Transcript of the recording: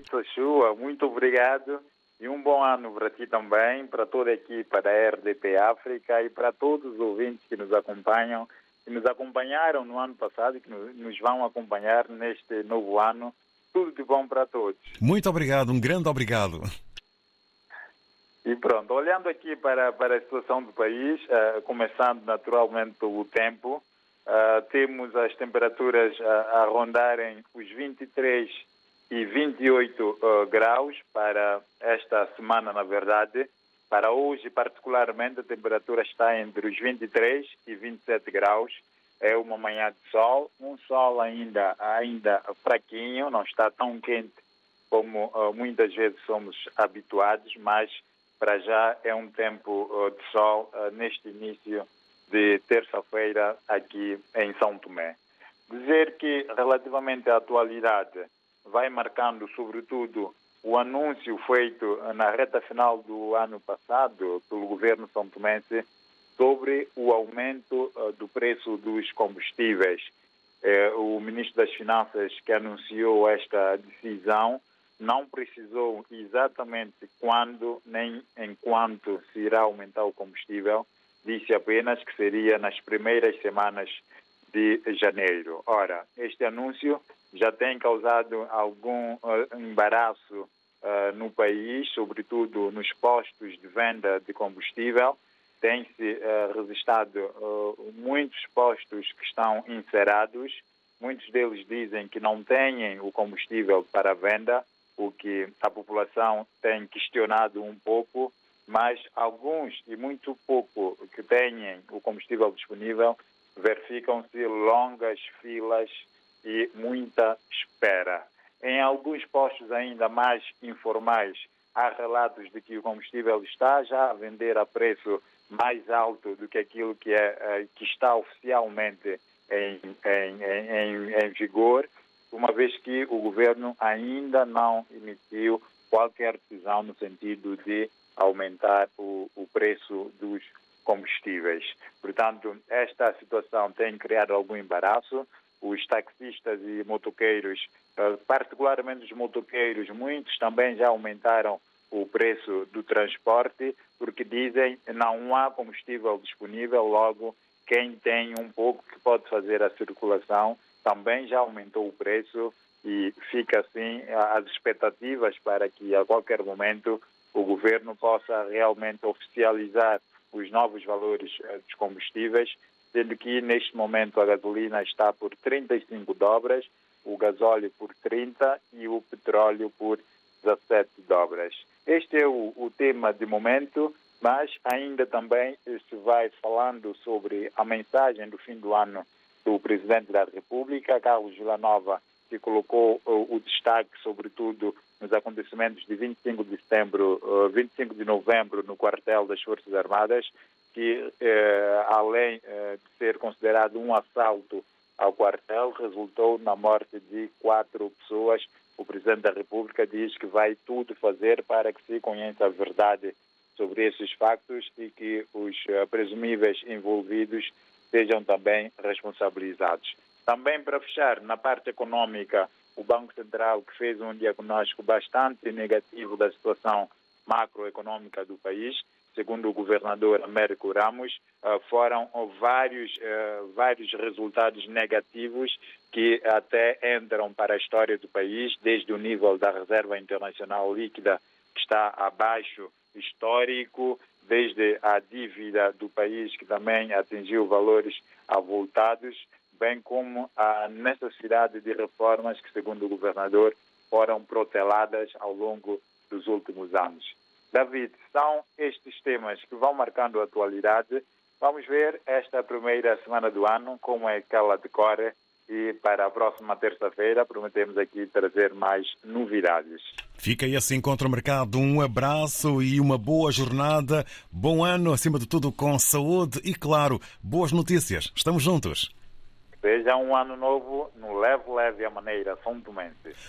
David Sochua, muito obrigado e um bom ano para ti também, para toda a equipa da RDP África e para todos os ouvintes que nos acompanham, que nos acompanharam no ano passado e que nos vão acompanhar neste novo ano. Tudo de bom para todos. Muito obrigado, um grande obrigado. E pronto, olhando aqui para, para a situação do país, uh, começando naturalmente pelo tempo, uh, temos as temperaturas uh, a rondarem os 23 e 28 graus para esta semana, na verdade. Para hoje, particularmente, a temperatura está entre os 23 e 27 graus. É uma manhã de sol, um sol ainda, ainda fraquinho, não está tão quente como muitas vezes somos habituados, mas para já é um tempo uh, de sol uh, neste início de terça-feira aqui em São Tomé. Dizer que relativamente à atualidade vai marcando sobretudo o anúncio feito na reta final do ano passado pelo governo são tomense sobre o aumento uh, do preço dos combustíveis. Eh, o ministro das Finanças que anunciou esta decisão não precisou exatamente quando nem enquanto se irá aumentar o combustível, disse apenas que seria nas primeiras semanas de janeiro. Ora, este anúncio já tem causado algum uh, embaraço uh, no país, sobretudo nos postos de venda de combustível. Tem-se uh, registrado muitos postos que estão encerrados. Muitos deles dizem que não têm o combustível para venda o que a população tem questionado um pouco, mas alguns e muito pouco que têm o combustível disponível verificam-se longas filas e muita espera. Em alguns postos ainda mais informais, há relatos de que o combustível está já a vender a preço mais alto do que aquilo que, é, eh, que está oficialmente em, em, em, em vigor uma vez que o governo ainda não emitiu qualquer decisão no sentido de aumentar o, o preço dos combustíveis. Portanto, esta situação tem criado algum embaraço. Os taxistas e motoqueiros, eh, particularmente os motoqueiros, muitos também já aumentaram o preço do transporte, porque dizem não há combustível disponível, logo quem tem um pouco que pode fazer a circulação também já aumentou o preço e fica assim as expectativas para que a qualquer momento o governo possa realmente oficializar os novos valores eh, dos combustíveis, sendo que neste momento a gasolina está por 35 dobras, o gasóleo por 30 e o petróleo por 17 dobras. Este é o, o tema de momento, mas ainda também se vai falando sobre a mensagem do fim do ano do Presidente da República, Carlos Villanova, que colocou uh, o destaque, sobretudo, nos acontecimentos de 25 de setembro, uh, 25 de novembro, no quartel das Forças Armadas, que, uh, além uh, de ser considerado um assalto ao quartel, resultou na morte de quatro pessoas. O Presidente da República diz que vai tudo fazer para que se conheça a verdade sobre esses factos e que os uh, presumíveis envolvidos sejam também responsabilizados. Também para fechar, na parte econômica, o Banco Central, que fez um diagnóstico bastante negativo da situação macroeconômica do país, segundo o governador Américo Ramos, eh, foram vários, eh, vários resultados negativos que até entram para a história do país, desde o nível da reserva internacional líquida, que está abaixo histórico, desde a dívida do país, que também atingiu valores avultados, bem como a necessidade de reformas que, segundo o governador, foram proteladas ao longo dos últimos anos. David, são estes temas que vão marcando a atualidade. Vamos ver esta primeira semana do ano, como é que ela decorre e para a próxima terça-feira prometemos aqui trazer mais novidades. Fica esse encontro marcado. Um abraço e uma boa jornada. Bom ano, acima de tudo, com saúde e, claro, boas notícias. Estamos juntos. Seja um ano novo no leve, leve a maneira São Tomense.